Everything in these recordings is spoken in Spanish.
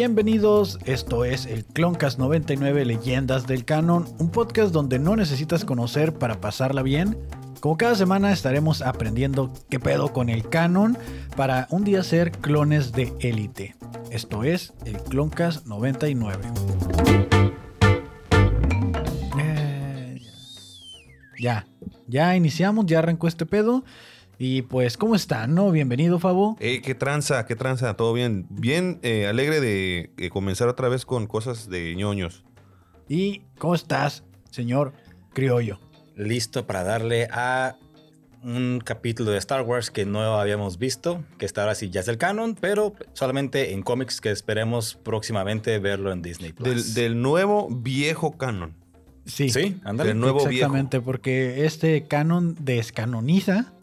Bienvenidos, esto es el Cloncast 99 Leyendas del Canon, un podcast donde no necesitas conocer para pasarla bien. Como cada semana estaremos aprendiendo qué pedo con el canon para un día ser clones de élite. Esto es el Cloncast 99. Eh, ya, ya iniciamos, ya arrancó este pedo. Y pues, ¿cómo están? No? Bienvenido, Fabo. Eh, qué tranza, qué tranza, todo bien. Bien eh, alegre de eh, comenzar otra vez con cosas de ñoños. ¿Y cómo estás, señor criollo? Listo para darle a un capítulo de Star Wars que no habíamos visto, que está ahora sí ya es el canon, pero solamente en cómics que esperemos próximamente verlo en Disney Plus. Del, del nuevo viejo canon. Sí, Sí, ándale. Del nuevo exactamente, porque este canon descanoniza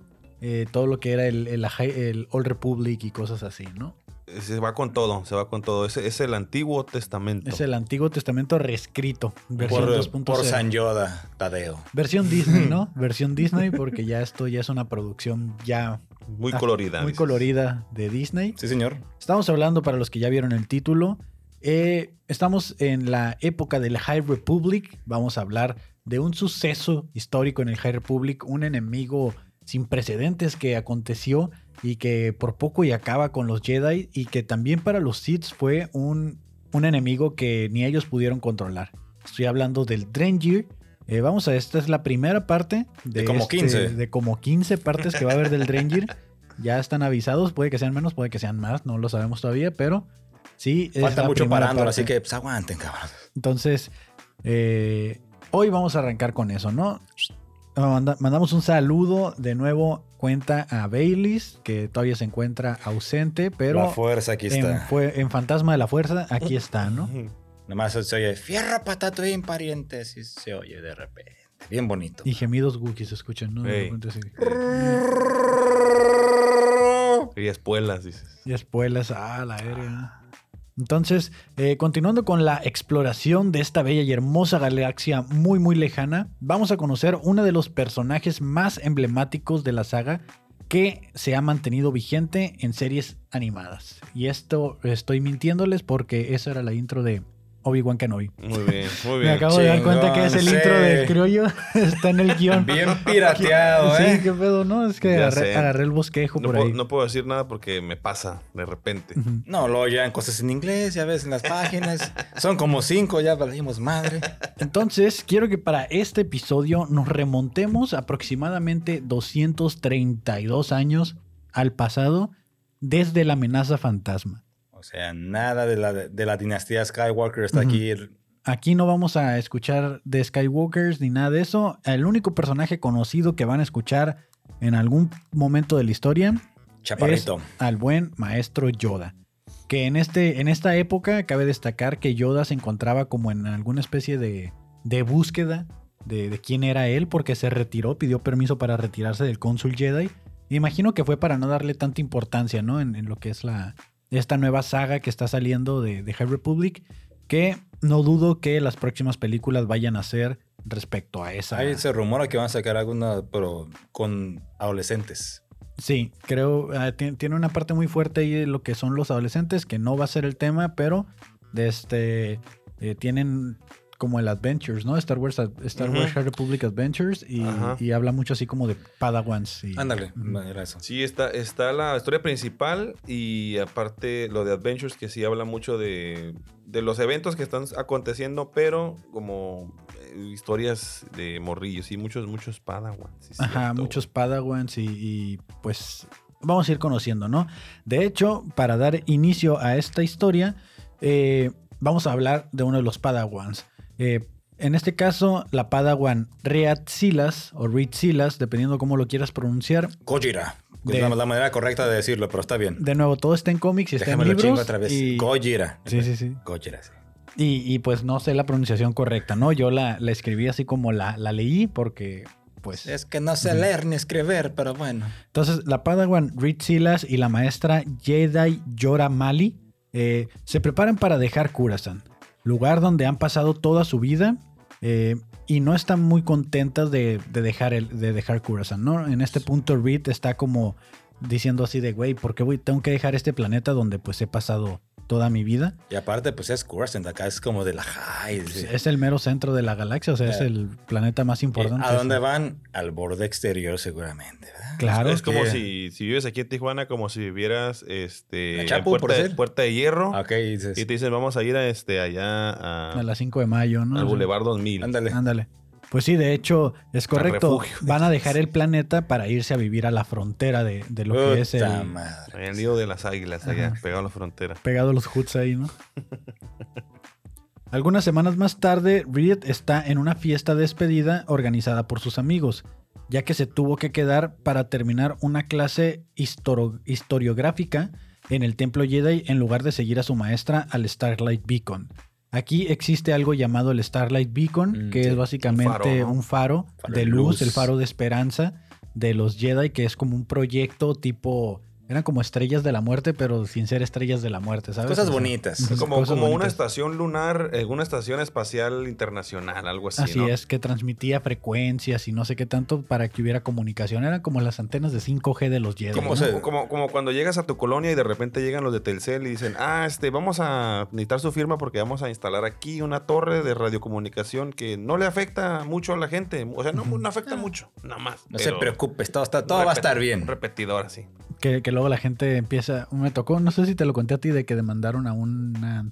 eh, todo lo que era el, el, el Old Republic y cosas así, ¿no? Se va con todo, se va con todo. Es, es el Antiguo Testamento. Es el Antiguo Testamento reescrito, versión por, 2.0. por San Yoda, Tadeo. Versión Disney, ¿no? versión Disney, porque ya esto ya es una producción ya Muy ah, colorida. muy dices. colorida de Disney. Sí, señor. Estamos hablando, para los que ya vieron el título, eh, estamos en la época del High Republic. Vamos a hablar de un suceso histórico en el High Republic, un enemigo sin precedentes que aconteció y que por poco y acaba con los Jedi y que también para los Sith fue un, un enemigo que ni ellos pudieron controlar. Estoy hablando del Drengir. Eh, vamos a, esta es la primera parte de, De como este- 15. de como 15 partes que va a haber del Drengir. Ya están avisados, puede que sean menos, puede que sean más, no lo sabemos todavía, pero sí. es Falta la mucho parando, así que pues, aguanten, cabrón. Entonces, eh, hoy vamos a arrancar con eso, ¿no? Manda- mandamos un saludo de nuevo cuenta a Baileys, que todavía se encuentra ausente, pero La fuerza aquí en, está. fue- en Fantasma de la Fuerza, aquí está, ¿no? Nomás se oye, fierro patatuín, parientes, y se oye de repente. Bien bonito. Y gemidos Wookiee se escuchan, ¿no? Y espuelas, dices. Y espuelas, ah, la aérea. Entonces, eh, continuando con la exploración de esta bella y hermosa galaxia muy muy lejana, vamos a conocer uno de los personajes más emblemáticos de la saga que se ha mantenido vigente en series animadas. Y esto estoy mintiéndoles porque esa era la intro de Obi-Wan Kenobi. Muy bien, muy Me bien. acabo de dar cuenta que es el intro sí. del criollo, está en el guion. Bien pirateado, Sí, ¿eh? qué pedo, ¿no? Es que agarré, agarré el bosquejo No por puedo, ahí. no puedo decir nada porque me pasa de repente. No, luego ya en cosas en inglés, ya ves en las páginas. Son como cinco, ya valimos madre. Entonces, quiero que para este episodio nos remontemos aproximadamente 232 años al pasado desde la amenaza fantasma. O sea, nada de la, de la dinastía Skywalker está aquí. Aquí no vamos a escuchar de Skywalkers ni nada de eso. El único personaje conocido que van a escuchar en algún momento de la historia Chaparrito. es al buen maestro Yoda. Que en, este, en esta época cabe destacar que Yoda se encontraba como en alguna especie de, de búsqueda de, de quién era él, porque se retiró, pidió permiso para retirarse del cónsul Jedi. Imagino que fue para no darle tanta importancia, ¿no? En, en lo que es la, esta nueva saga que está saliendo de, de High Republic, que no dudo que las próximas películas vayan a ser respecto a esa. Ahí se rumora que van a sacar alguna, pero con adolescentes. Sí, creo, ti- tiene una parte muy fuerte ahí de lo que son los adolescentes, que no va a ser el tema, pero de este eh, tienen como el Adventures, ¿no? Star Wars, Star Wars. High Republic Adventures y, habla mucho así como de Padawans. Ándale, Ujú. era eso. Sí, está, está la historia principal y aparte lo de Adventures que sí habla mucho de, de los eventos que están aconteciendo, pero como eh, historias de morrillos y muchos, muchos padawans. sí, Ajá, cierto. muchos Padawans y, y, pues vamos a ir conociendo, ¿no? De hecho, para dar inicio a esta historia, eh, vamos a hablar de uno de los Padawans. Eh, en este caso, la Padawan Reat Silas o Reed Silas, dependiendo cómo lo quieras pronunciar. Gojira. De- Es la, la manera correcta de decirlo, pero está bien. De nuevo, todo está en cómics y está en Déjame lo libros. chingo otra vez. Y, Gojira. sí, sí, sí. Gojira, sí. Y, y, pues no sé la pronunciación correcta, ¿no? Yo la, la escribí así como la, la leí porque, pues... Es que no sé leer ni escribir, pero bueno. Entonces, la Padawan Reed Silas y la maestra Jedi Yora Mali eh, se preparan para dejar Coruscant, lugar donde han pasado toda su vida eh, y no están muy contentas de, de dejar, el, de dejar ¿no? En este punto Reed está como diciendo así de, güey, ¿por qué voy, tengo que dejar este planeta donde pues he pasado toda mi vida. Y aparte, pues es Coruscant, acá es como de la high. sí. Es el mero centro de la galaxia, o sea, es Eh, el planeta más importante. ¿A dónde van? Al borde exterior seguramente, ¿verdad? Claro. es como que- si, si vives aquí en Tijuana, como si vivieras este, La Chapu, por puerta. Puerta de Hierro. Ok, dices, Y te dicen, vamos a ir a este allá a- A las 5 de mayo, ¿no? al Boulevard 2000. ándale. Ándale. Pues sí, de hecho, es correcto. Van a dejar el planeta para irse a vivir a la frontera de, de lo que es el, madre. El nido de las águilas, allá, Ajá. pegado a la frontera. pegado a los hoods ahí, ¿no? Algunas semanas más tarde, Reed está en una fiesta de despedida organizada por sus amigos, ya que se tuvo que quedar para terminar una clase historiográfica en el templo Jedi en lugar de seguir a su maestra al Starlight Beacon. Aquí existe algo llamado el Starlight Beacon, Mm, que sí, es básicamente un faro, de de luz, luz. el faro de esperanza de los Jedi, que es como un proyecto tipo... Eran como estrellas de la muerte, pero sin ser estrellas de la muerte, ¿sabes? Cosas O sea, bonitas. Como, cosas como una estación lunar, eh, una estación espacial internacional, algo así. Así ¿no? es, que transmitía frecuencias y no sé qué tanto para que hubiera comunicación. Eran como las antenas de 5G de los Jedi. Como, ¿no? se- como, como cuando llegas a tu colonia y de repente llegan los de Telcel y dicen, ah, este, vamos a necesitar su firma porque vamos a instalar aquí una torre de radiocomunicación que no le afecta mucho a la gente. O sea, no, no afecta mucho, nada más. No se pero preocupes, todo, está, todo va a estar bien. Repetidor así. Que, que luego la gente empieza. Me tocó, no sé si te lo conté a ti, de que demandaron a una.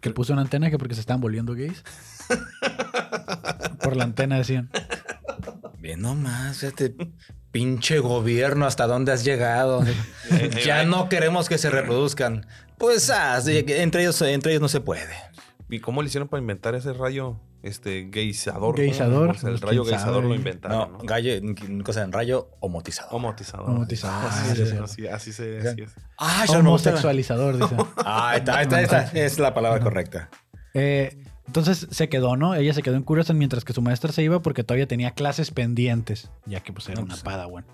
que puso una antena que porque se estaban volviendo gays. Por la antena decían. Bien nomás, este pinche gobierno, ¿hasta dónde has llegado? ya no queremos que se reproduzcan. Pues ah, entre ellos, entre ellos no se puede. ¿Y cómo le hicieron para inventar ese rayo este gaysador? Gaysador, O sea, el pues, rayo gaysador lo No, inventaron, ¿no? gallo, cosa en rayo homotizado. Homotizador. Homotizador, Así, ah, sí. así, así se así es. Ah, ya Homosexualizador, dice. Ah, ahí está, está, está. Es la palabra correcta. Eh, entonces se quedó, ¿no? Ella se quedó en Coruscant mientras que su maestra se iba porque todavía tenía clases pendientes, ya que pues era No, una pues, padawan.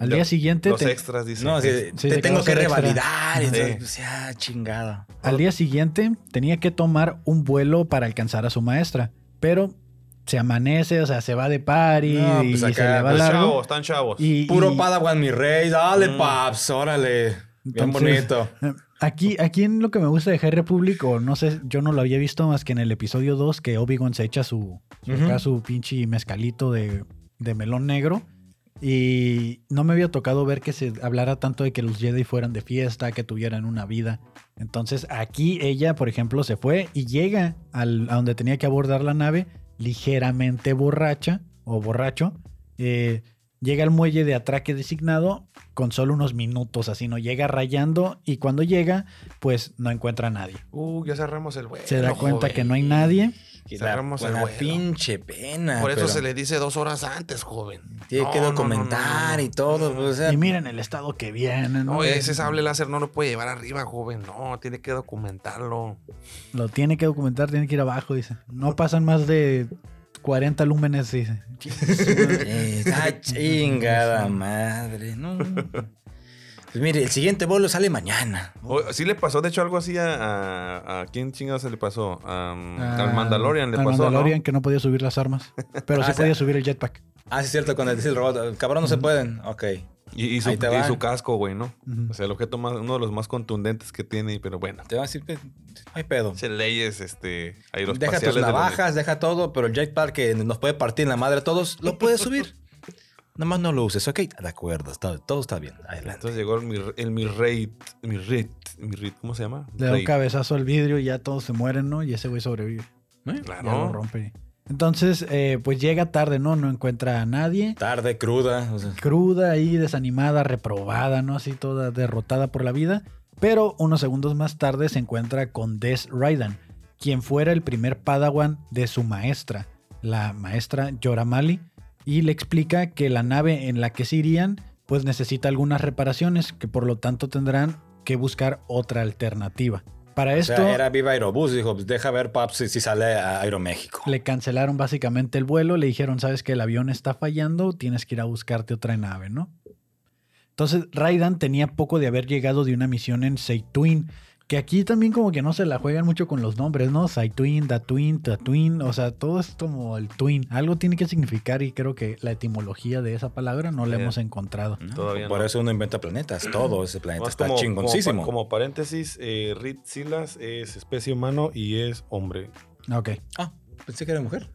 Al día siguiente, Los te- extras dicen. No, sí, Sí, te se tengo que extra. revalidar. y Sí. entonces, pues, ya, chingada. al día siguiente tenía que tomar un vuelo para alcanzar a su maestra, pero se amanece, o sea, se va de party No, y pues se acá, le va Pues largo. chavos, están chavos. Y, Puro y- Padawan, mi rey. Dale, Mm. paps, órale. Bien Entonces, bonito. Aquí, aquí en lo que me gusta de High Republic, o no sé, yo no lo había visto más que en el episodio 2, que Obi-Wan se echa su, acá su pinche mezcalito de, de melón negro. Y no me había tocado ver que se hablara tanto de que los Jedi fueran de fiesta, que tuvieran una vida. Entonces aquí ella, por ejemplo, se fue y llega al, a donde tenía que abordar la nave ligeramente borracha o borracho. Eh, llega al muelle de atraque designado con solo unos minutos, así no llega rayando y cuando llega, pues no encuentra a nadie. Uh, ya cerramos el vuelo. Se da cuenta joven. que no hay nadie. Y la, cerramos el la vuelo. pinche pena. Por eso pero se le dice dos horas antes, joven. Tiene No, que no, no, documentar no, no, y todo. pues, o sea, Y miren el estado que viene, ¿no? Ese sable láser no lo puede llevar arriba, joven. No, tiene que documentarlo. Lo tiene que documentar, tiene que ir abajo, dice. No pasan más de 40 lúmenes, dice. ah, chingada madre. No. Pues mire, el siguiente vuelo sale mañana. O- sí le pasó, de hecho, algo así a... ¿A, a quién chingados se le pasó? A, Ah, al Mandalorian le al pasó, Mandalorian ¿no? que no podía subir las armas. Pero Ah, sí podía subir el jetpack. Ah, sí, es cierto, cuando dice el robot, cabrón, no se pueden. Ok. Y, y su, y casco, güey, ¿no? Ujú. O sea, el objeto más... Uno de los más contundentes que tiene, pero bueno. Te van a decir, no hay pedo. Ese leyes, este... Deja tus de los- navajas, deja todo, pero el jetpack que nos puede partir en la madre a todos, lo puedes subir. Nomás no lo uses, ok. De acuerdo, está- todo está bien. Adelante. Entonces llegó el, el Mirrate, Mirrate, Mirrate, ¿cómo se llama? Le da un cabezazo al vidrio y ya todos se mueren, ¿no? Y ese güey sobrevive. ¿Eh? Claro. Ya lo rompe. Entonces, eh, pues llega tarde, ¿no? No encuentra a nadie. Tarde, cruda. o sea, Cruda ahí, desanimada, reprobada, ¿no? Así toda derrotada por la vida. Pero unos segundos más tarde se encuentra con Des Raidan, quien fuera el primer padawan de su maestra, la maestra Yoramali, y le explica que la nave en la que se irían pues necesita algunas reparaciones, que por lo tanto tendrán que buscar otra alternativa. Para o esto sea, era Viva Aerobús. Dijo, pues deja ver, paps, si, si sale a Aeroméxico. le cancelaron básicamente el vuelo, le dijeron, sabes que el avión está fallando, tienes que ir a buscarte otra nave, ¿no? Entonces Raidan tenía poco de haber llegado de una misión en Seituin, Que aquí también como que no se la juegan mucho con los nombres, ¿no? Saitwin, Datwin, Tatwin, o sea, todo es como el twin. Algo tiene que significar y creo que la etimología de esa palabra no la Sí. hemos encontrado. No, Todavía Por no. eso uno inventa planetas. Todo ese planeta Más está como, como, chingoncísimo. como paréntesis, eh, Reed Silas es especie humano y es hombre. Ok. Ah, pensé que era mujer.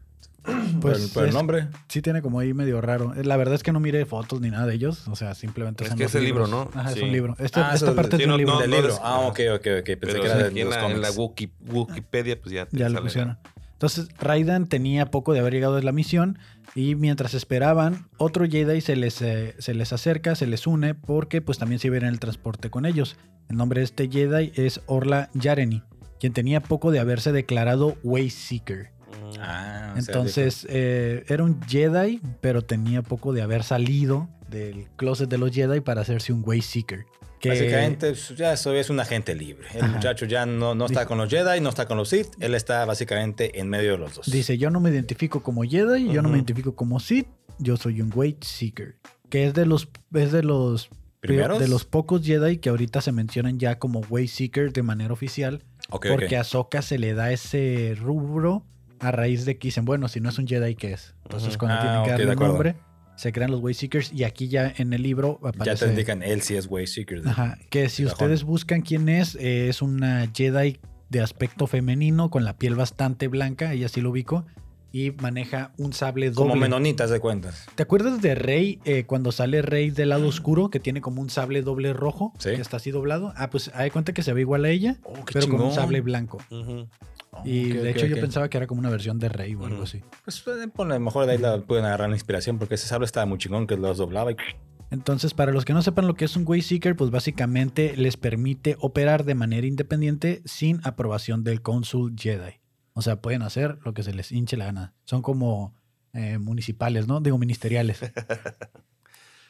Pues por, el, por el es- nombre. Sí tiene como ahí medio raro. La verdad es que no miré fotos ni nada de ellos. O sea, simplemente Es son que los es el libro. ¿no? Ajá, es un libro. Este- Ah, esta parte sí, es de un libro. no, del no libro. des- Ah, ok, ok, ok. Pensé Pero que era de aquí en los la, en la. Wiki- Wikipedia, pues ya te Ya lo pusieron. Entonces, Raidan tenía poco de haber llegado de la misión y mientras esperaban, otro Jedi se les, eh, se les acerca, se les une porque pues también se iba en el transporte con ellos. El nombre de este Jedi es Orla Yareni, quien tenía poco de haberse declarado Wayseeker. Ah, o sea, Entonces, eh, era un Jedi, pero tenía poco de haber salido del closet de los Jedi para hacerse un Wayseeker. Que Básicamente, pues, ya eso es un agente libre. El Ajá. muchacho ya no, no está con los Jedi, no está con los Sith. Él está básicamente en medio de los dos. Dice, yo no me identifico como Jedi, yo no me identifico como Sith, yo soy un Weight Seeker. Que es de los, es de los, ¿Primeros? de los pocos Jedi que ahorita se mencionan ya como Weight Seeker de manera oficial. Porque a Ahsoka se le da ese rubro a raíz de que dicen, bueno, si no es un Jedi, ¿qué es? Entonces cuando Ah, tienen que darle un nombre, se crean los Weight Seekers y aquí ya en el libro Ya aparece... te indican, él sí es Wayseeker. de- Ajá, que si ustedes buscan quién es, eh, es una Jedi de aspecto femenino con la piel bastante blanca, ella sí lo ubico, y maneja un sable doble. Como menonitas de cuentas. ¿Te acuerdas de Rey eh, cuando sale Rey del lado oscuro, que tiene como un sable doble rojo, Sí. que está así doblado? Ah, pues hay cuenta que se ve igual a ella, Oh, pero con un sable blanco. Oh, Y de hecho yo pensaba que era como una versión de Rey o algo Ujú. así. Pues eh, ponle, a lo mejor de ahí la pueden agarrar la inspiración porque ese sable estaba muy chingón que los doblaba y... Entonces, para los que no sepan lo que es un Wayseeker, pues básicamente les permite operar de manera independiente sin aprobación del Council Jedi. O sea, pueden hacer lo que se les hinche la gana. Son como eh, municipales, ¿no? Digo, ministeriales.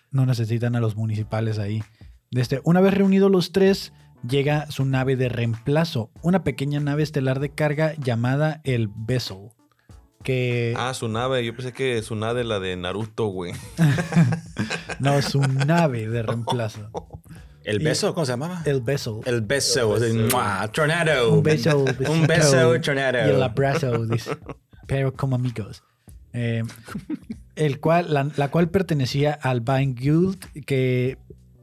No necesitan a los municipales ahí. Desde, una vez reunidos los tres, llega su nave de reemplazo, una pequeña nave estelar de carga llamada el Vessel. Que Ah, su nave. Yo pensé que su nave la de Naruto, güey. no, su nave de reemplazo. ¿El beso? ¿Cómo se llamaba? El. El beso. El beso. ¡mua! Tornado. Un beso, Un beso, tornado. Y el abrazo, dice. Pero como amigos. Eh, el cual, la, la cual pertenecía al Vine Guild, que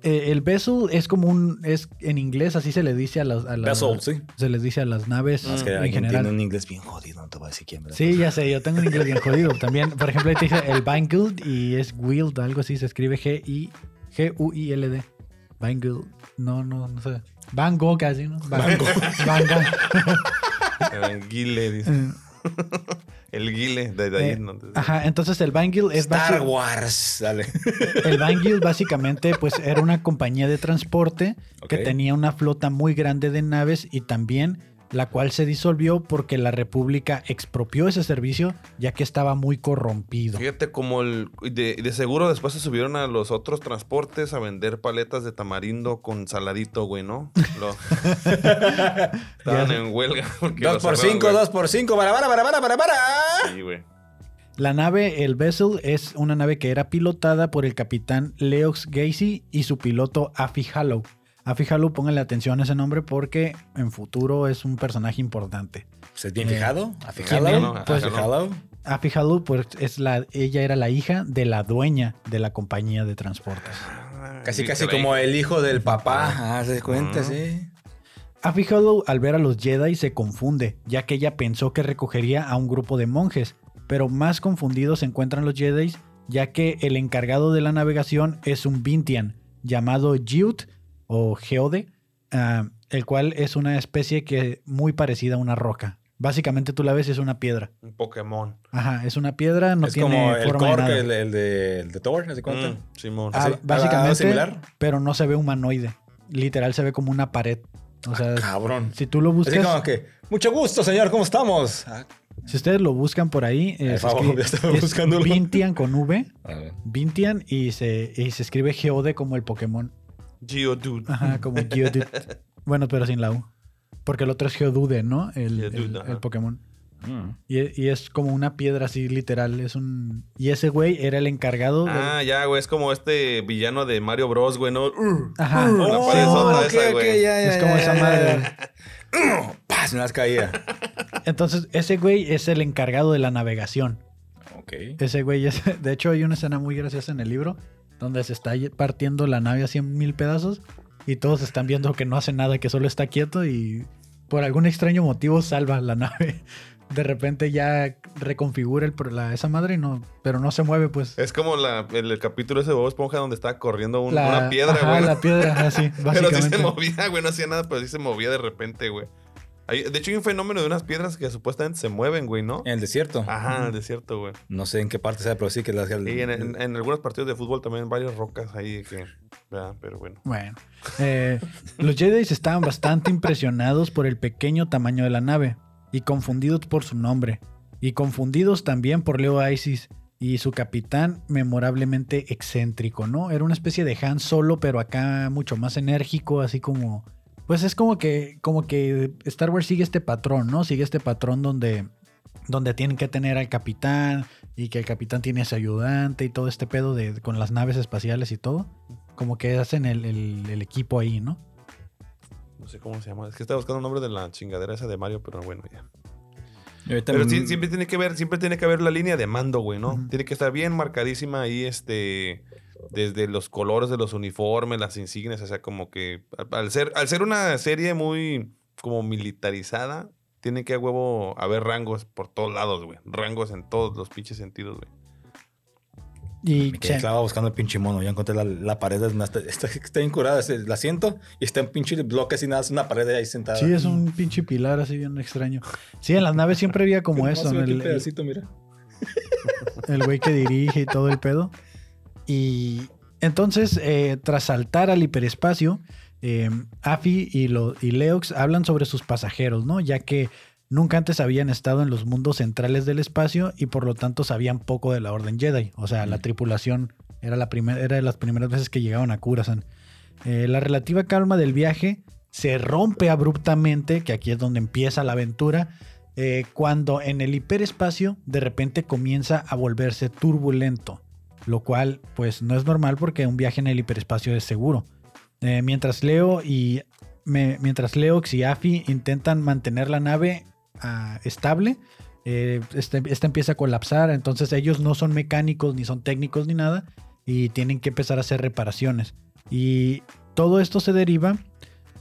eh, el vessel es como un, es en inglés así se le dice a las, a las- Vessel, sí. se les dice a las naves Es que en alguien general. tiene un inglés bien jodido, no te voy a decir quién. ¿verdad? Sí, ya sé, yo tengo un inglés bien jodido también. Por ejemplo, ahí te dice el Guild y es Guild, algo así, se escribe G-I, G-U-I-L-D. Guild. No, no, no sé. Van Gogh casi, ¿no? Van Gogh. Van Gogh. El Guile, dice. El Guile, de ahí. Eh, ¿no? Ajá, entonces el Guild es Star Wars. Dale. El Guild básicamente pues era una compañía de transporte que tenía una flota muy grande de naves y también la cual se disolvió porque la República expropió ese servicio ya que estaba muy corrompido. Fíjate como el... De, de seguro después se subieron a los otros transportes a vender paletas de tamarindo con saladito, güey, ¿no? Lo- Estaban en huelga. Dos por cerraron, cinco, güey. dos por cinco. Para, para, para, para, para, para. Sí, güey. La nave, el Vessel, es una nave que era pilotada por el capitán Leox Gacy y su piloto Afi Hallow. Afi Hallow, pónganle atención a ese nombre porque en futuro es un personaje importante. ¿Se bien Eh, fijado? ¿A ¿quién fijado? es? ¿A Pues- pues es la, ella era la hija de la dueña de la compañía de transportes. Casi, casi como el hijo del papá. Ah, ¿se cuenta? Sí. Afi Hallow al ver a los Jedi se confunde, ya que ella pensó que recogería a un grupo de monjes, pero más confundidos se encuentran los Jedi, ya que el encargado de la navegación es un Vintian llamado Jiut o Geode, ah, el cual es una especie que muy parecida a una roca. Básicamente tú la ves y es una piedra. Un Pokémon. Ajá, es una piedra, no es tiene como el forma de nada. el, el de, el de Thor, ¿se cuenta? Mm, Simón. Ah, ¿Así? ¿Algo básicamente, similar? pero no se ve humanoide. Literal se ve como una pared. O sea, Cabrón. si tú lo Así buscas, como que, mucho gusto, señor, ¿cómo estamos? Ah, si ustedes lo buscan por ahí, Por se favor, es buscándolo. Vintian con V. Vintian y se, y se escribe Geode como el Pokémon. Geodude. Ajá, como Geodude. bueno, pero sin la U. Porque el otro es Geodude, ¿no? El, Geodude, el- ajá. el Pokémon. Mm. Y, y es como una piedra así, literal. Es un. Y ese güey era el encargado. Ah, ya, güey. Es como este villano de Mario Bros, güey, ¿no? Ajá. uh, la Oh, paredota ok, esa, ok, güey. ya, ya, Es como ya, esa ya, madre. ya. ¡Paz! Me las caía. Entonces, ese güey es el encargado de la navegación. Ok. Ese güey es. De hecho, hay una escena muy graciosa en el libro donde se está partiendo la nave a 100 mil pedazos y todos están viendo que no hace nada, que solo está quieto y por algún extraño motivo salva la nave. De repente ya reconfigura el, la, esa madre, y no, pero no se mueve, pues. Es como la, el, el capítulo ese de Bob Esponja donde estaba corriendo un- La- una piedra, ajá, güey. la piedra, así, Pero sí básicamente. se movía, güey. No hacía nada, pero sí se movía de repente, güey. Hay- de hecho, hay un fenómeno de unas piedras que supuestamente se mueven, güey, ¿no? En el desierto. Ajá, en el desierto, güey. No sé en qué parte sea, pero sí que las. Y en, en- en algunos partidos de fútbol también varias rocas ahí que... ¿verdad? Pero bueno. Bueno, eh, los Jedi estaban bastante impresionados por el pequeño tamaño de la nave y confundidos por su nombre, y confundidos también por Leo Isis y su capitán memorablemente excéntrico, ¿no? Era una especie de Han Solo, pero acá mucho más enérgico, así como... Pues es como que, como que Star Wars sigue este patrón, ¿no? Sigue este patrón donde, donde tienen que tener al capitán y que el capitán tiene a su ayudante y todo este pedo de, con las naves espaciales y todo. Como que hacen el, el- el equipo ahí, ¿no? No sé cómo se llama. Es que estaba buscando el nombre de la chingadera esa de Mario, pero bueno, ya. Pero sí, siempre tiene que ver, siempre tiene que haber la línea de mando, güey, ¿no? Tiene que estar bien marcadísima ahí, este, desde los colores de los uniformes, las insignias, o sea, como que al- ser, al ser una serie muy como militarizada, tiene que a huevo haber rangos por todos lados, güey. Rangos en todos los pinches sentidos, güey. Y clavado buscando el pinche mono. Ya encontré la, la pared. Está, está, está bien curada. es el asiento y está en pinche bloque así nada. Es una pared ahí sentada. sí, es un pinche pilar así bien extraño. Sí, en las naves siempre había como eso, aquí el, un pedacito, mira. el güey que dirige y todo el pedo. Y entonces, eh, tras saltar al hiperespacio, eh, Afi y, lo- y Leox hablan sobre sus pasajeros, ¿no? Ya que nunca antes habían estado en los mundos centrales del espacio y por lo tanto sabían poco de la Orden Jedi. O sea, la Mm. tripulación era, la primer- era de las primeras veces que llegaban a Curasan. Eh, la relativa calma del viaje se rompe abruptamente, que aquí es donde empieza la aventura, eh, cuando en el hiperespacio de repente comienza a volverse turbulento, lo cual pues no es normal porque un viaje en el hiperespacio es seguro. Eh, mientras Leo y mientras Leox y Afi intentan mantener la nave ah, estable, eh, este- esta empieza a colapsar, entonces ellos no son mecánicos ni son técnicos ni nada y tienen que empezar a hacer reparaciones. Y todo esto se deriva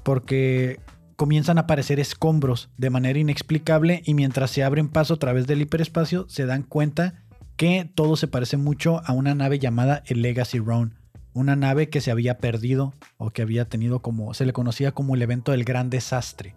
porque comienzan a aparecer escombros de manera inexplicable y mientras se abren paso a través del hiperespacio se dan cuenta que todo se parece mucho a una nave llamada el Legacy Round, una nave que se había perdido o que había tenido como se le conocía como el evento del gran desastre.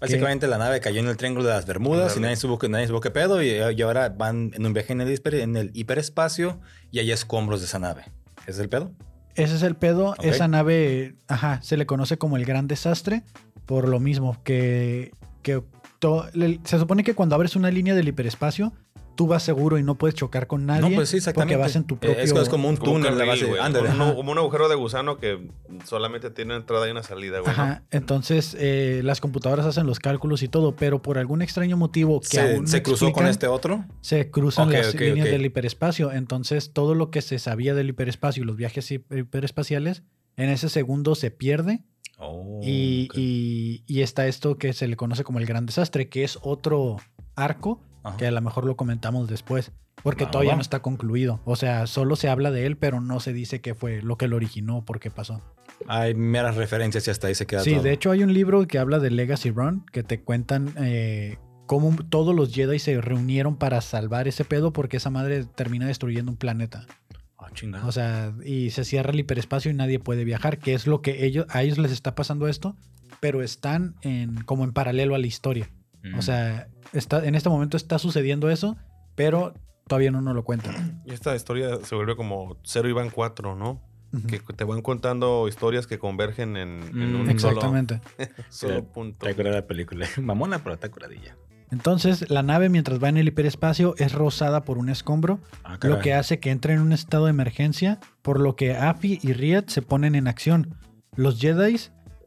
Básicamente la nave cayó en el Triángulo de las Bermudas y nadie supo, que- nadie supo qué pedo. Y, y ahora van en un viaje en el, hiper- en el hiperespacio y hay escombros de esa nave. ¿Ese es el pedo? Ese es el pedo. Esa nave, ajá, se le conoce como el gran desastre por lo mismo que, que to- se supone que cuando abres una línea del hiperespacio, tú vas seguro y no puedes chocar con nadie. no, pues sí, exactamente. Porque vas en tu Eh, propio... Es, es como un Como túnel. la carril, base. güey. Ándale. Como, un- como un agujero de gusano que solamente tiene una entrada y una salida, güey. ¿no? Ajá, entonces eh, las computadoras hacen los cálculos y todo, pero por algún extraño motivo que Se, aún no se cruzó con este otro. se cruzan las líneas del hiperespacio. Entonces todo lo que se sabía del hiperespacio y los viajes hi- hiperespaciales en ese segundo se pierde Oh, y, ok. y- y está esto que se le conoce como el gran desastre, que es otro arco Ajá. que a lo mejor lo comentamos después, porque Va, todavía va. no está concluido. O sea, solo se habla de él, pero no se dice qué fue lo que lo originó, por qué pasó. Hay meras referencias y hasta ahí se queda Sí, todo. de hecho hay un libro que habla de Legacy Run, que te cuentan eh, cómo todos los Jedi se reunieron para salvar ese pedo, porque esa madre termina destruyendo un planeta. Ah, chingada. O sea, y se cierra el hiperespacio y nadie puede viajar, que es lo que ellos, a ellos les está pasando esto, pero están en, como en paralelo a la historia. Mm. O sea, está, en este momento está sucediendo eso, pero todavía no nos lo cuentan. Y esta historia se vuelve como Cero y van cuatro, ¿no? Que te van contando historias que convergen en, en Mm, un Exactamente. solo, solo punto. Está curada la película. Mamona, pero está curadilla. Entonces, la nave mientras va en el hiperespacio es rozada por un escombro, Ah, lo que hace que entre en un estado de emergencia, por lo que Afi y Riet se ponen en acción. Los Jedi,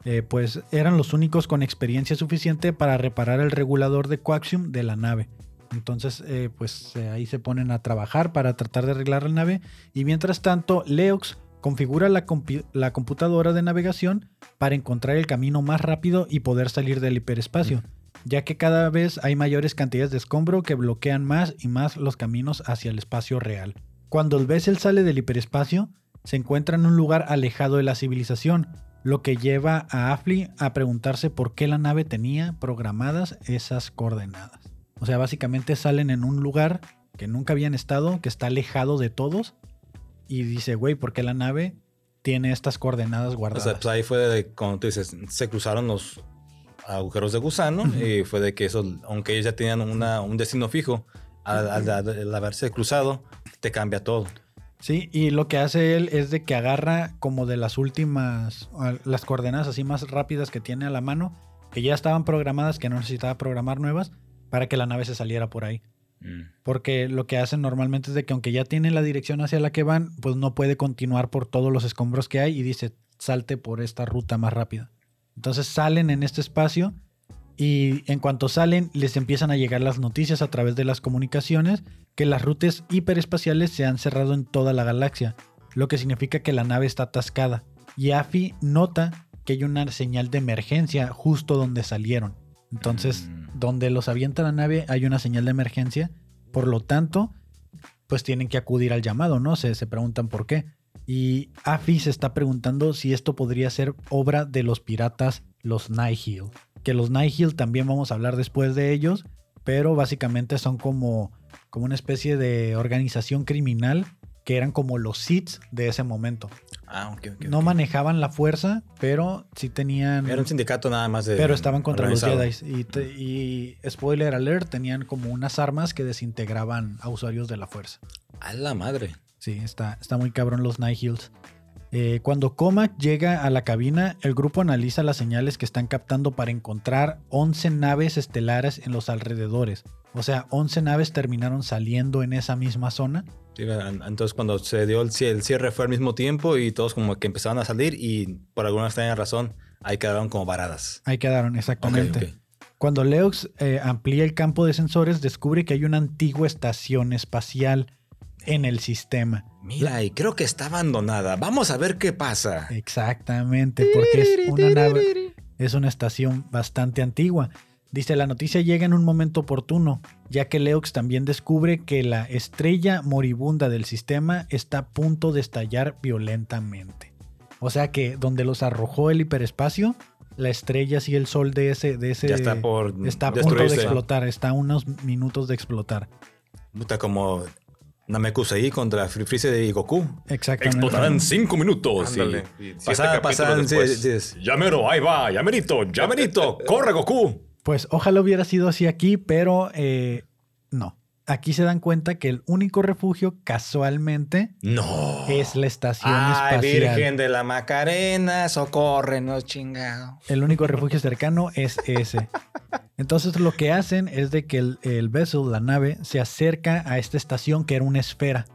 eh, pues, eran los únicos con experiencia suficiente para reparar el regulador de coaxium de la nave. Entonces, eh, pues eh, ahí se ponen a trabajar para tratar de arreglar la nave. Y mientras tanto, Leox configura la, la computadora de navegación para encontrar el camino más rápido y poder salir del hiperespacio, ya que cada vez hay mayores cantidades de escombro que bloquean más y más los caminos hacia el espacio real. Cuando el vessel sale del hiperespacio, se encuentra en un lugar alejado de la civilización, lo que lleva a Afli a preguntarse por qué la nave tenía programadas esas coordenadas. O sea, básicamente salen en un lugar que nunca habían estado, que está alejado de todos, y dice, güey, ¿por qué la nave tiene estas coordenadas O guardadas? sea, pues ahí fue de, como tú dices, se cruzaron los agujeros de gusano y fue de que eso, aunque ellos ya tenían una, un destino fijo, al, al- al haberse cruzado, te cambia todo. Sí, y lo que hace él es de que agarra como de las últimas, las coordenadas así más rápidas que tiene a la mano, que ya estaban programadas, que no necesitaba programar nuevas, para que la nave se saliera por ahí. Mm. Porque lo que hacen normalmente es de que aunque ya tiene la dirección hacia la que van, pues no puede continuar por todos los escombros que hay y dice, salte por esta ruta más rápida. Entonces salen en este espacio y en cuanto salen les empiezan a llegar las noticias a través de las comunicaciones que las rutas hiperespaciales se han cerrado en toda la galaxia, lo que significa que la nave está atascada. Y Afi nota que hay una señal de emergencia justo donde salieron. Entonces, Mm. donde los avienta la nave hay una señal de emergencia. Por lo tanto, pues tienen que acudir al llamado, ¿no? Se, se preguntan por qué. Y Afi se está preguntando si esto podría ser obra de los piratas, los Nihil. Que los Nihil también vamos a hablar después de ellos, pero básicamente son como, como una especie de organización criminal que eran como los Sith de ese momento. Ah, ok, ok. No manejaban la fuerza, pero sí tenían... Era un sindicato nada más de. Pero estaban contra los. Jedi. Y, te- y spoiler alert, tenían como unas armas que desintegraban a usuarios de la fuerza. A la madre. Sí, está, está muy cabrón los Nihils. Eh, cuando Comac llega a la cabina, el grupo analiza las señales que están captando para encontrar 11 naves estelares en los alrededores. O sea, 11 naves terminaron saliendo en esa misma zona. Sí, entonces cuando se dio el cie- el cierre fue al mismo tiempo y todos como que empezaron a salir y por alguna extraña razón ahí quedaron como varadas. Ahí quedaron, exactamente. Cuando Leox eh, amplía el campo de sensores, descubre que hay una antigua estación espacial en el sistema. Mira, y creo que está abandonada. Vamos a ver qué pasa. Exactamente, porque es una nave, es una estación bastante antigua. Dice, la noticia llega en un momento oportuno, ya que Leox también descubre que la estrella moribunda del sistema está a punto de estallar violentamente. O sea que donde los arrojó el hiperespacio, la estrella y el sol de ese, de ese Ya está por está a punto de explotar, está a unos minutos de explotar. Puta, como Namekusei contra Freezer y Goku. Exactamente. Explotarán cinco minutos. Ándale. Y capítulos pasada, sí, sí, sí. Ya mero, ahí va, ya merito, ya merito. Corre, Goku. Pues ojalá hubiera sido así aquí, pero eh, no. Aquí se dan cuenta que el único refugio casualmente No. es la estación Ay, espacial. Virgen de la Macarena, socórrenos, chingado. El único refugio cercano es ese. Entonces lo que hacen es de que el, el vessel, la nave, se acerca a esta estación que era una esfera.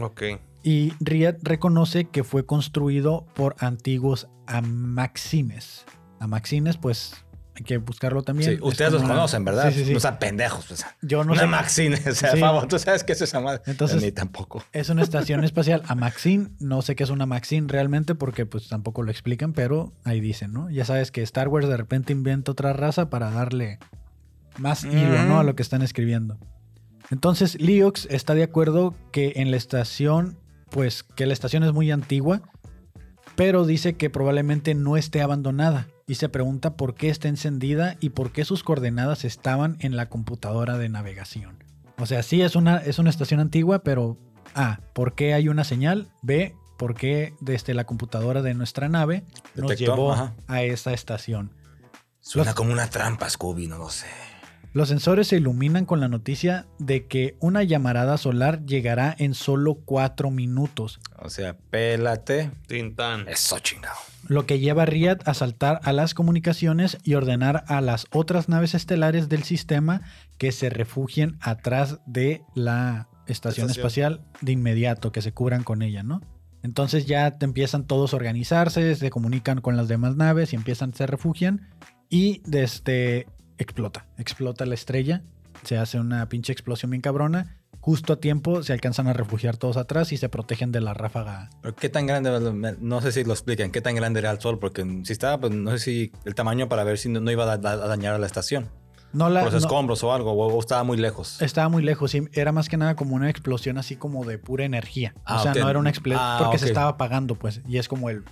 Ok. Y Riad reconoce que fue construido por antiguos amaxines. Amaxines, pues hay que buscarlo también. Sí, Es ustedes los una- conocen, ¿verdad? Sí. No sean pendejos. O sea, Yo no una sé. Maxine, o sea, favor, tú sabes qué es esa madre. Entonces- Ni tampoco. Es una estación espacial Amaxine. No sé qué es una Maxine realmente porque pues tampoco lo explican, pero ahí dicen, ¿no? Ya sabes que Star Wars de repente inventa otra raza para darle más hilo, ¿no? A lo que están escribiendo. Entonces, Leox está de acuerdo que en la estación, pues que la estación es muy antigua, pero dice que probablemente no esté abandonada y se pregunta por qué está encendida y por qué sus coordenadas estaban en la computadora de navegación. O sea, sí es una, es una estación antigua, pero A, ¿por qué hay una señal? B, ¿por qué desde la computadora de nuestra nave nos llevó ajá. a esa estación? Suena Los- como una trampa, Scooby, no lo sé. Los sensores se iluminan con la noticia de que una llamarada solar llegará en solo 4 minutos, O sea, pélate. Tintán. Eso, chingado. lo que lleva a Riyadh a saltar a las comunicaciones y ordenar a las otras naves estelares del sistema que se refugien atrás de la estación Estación. espacial de inmediato, que se cubran con ella, ¿no? Entonces ya te empiezan todos a organizarse, se comunican con las demás naves y empiezan, se refugian y desde explota, explota la estrella, se hace una pinche explosión bien cabrona justo a tiempo se alcanzan a refugiar todos atrás y se protegen de la ráfaga. Pero ¿Qué tan grande? No sé si lo explican. ¿Qué tan grande era el sol? Porque si estaba, pues no sé si el tamaño para ver si no, no iba a, da- a dañar a la estación. No la, Por los no- escombros o algo. O, estaba muy lejos. estaba muy lejos, sí, era más que nada como una explosión así como de pura energía. Ah, o sea, ok. no era una explosión Ah, porque se estaba apagando, pues, y es como el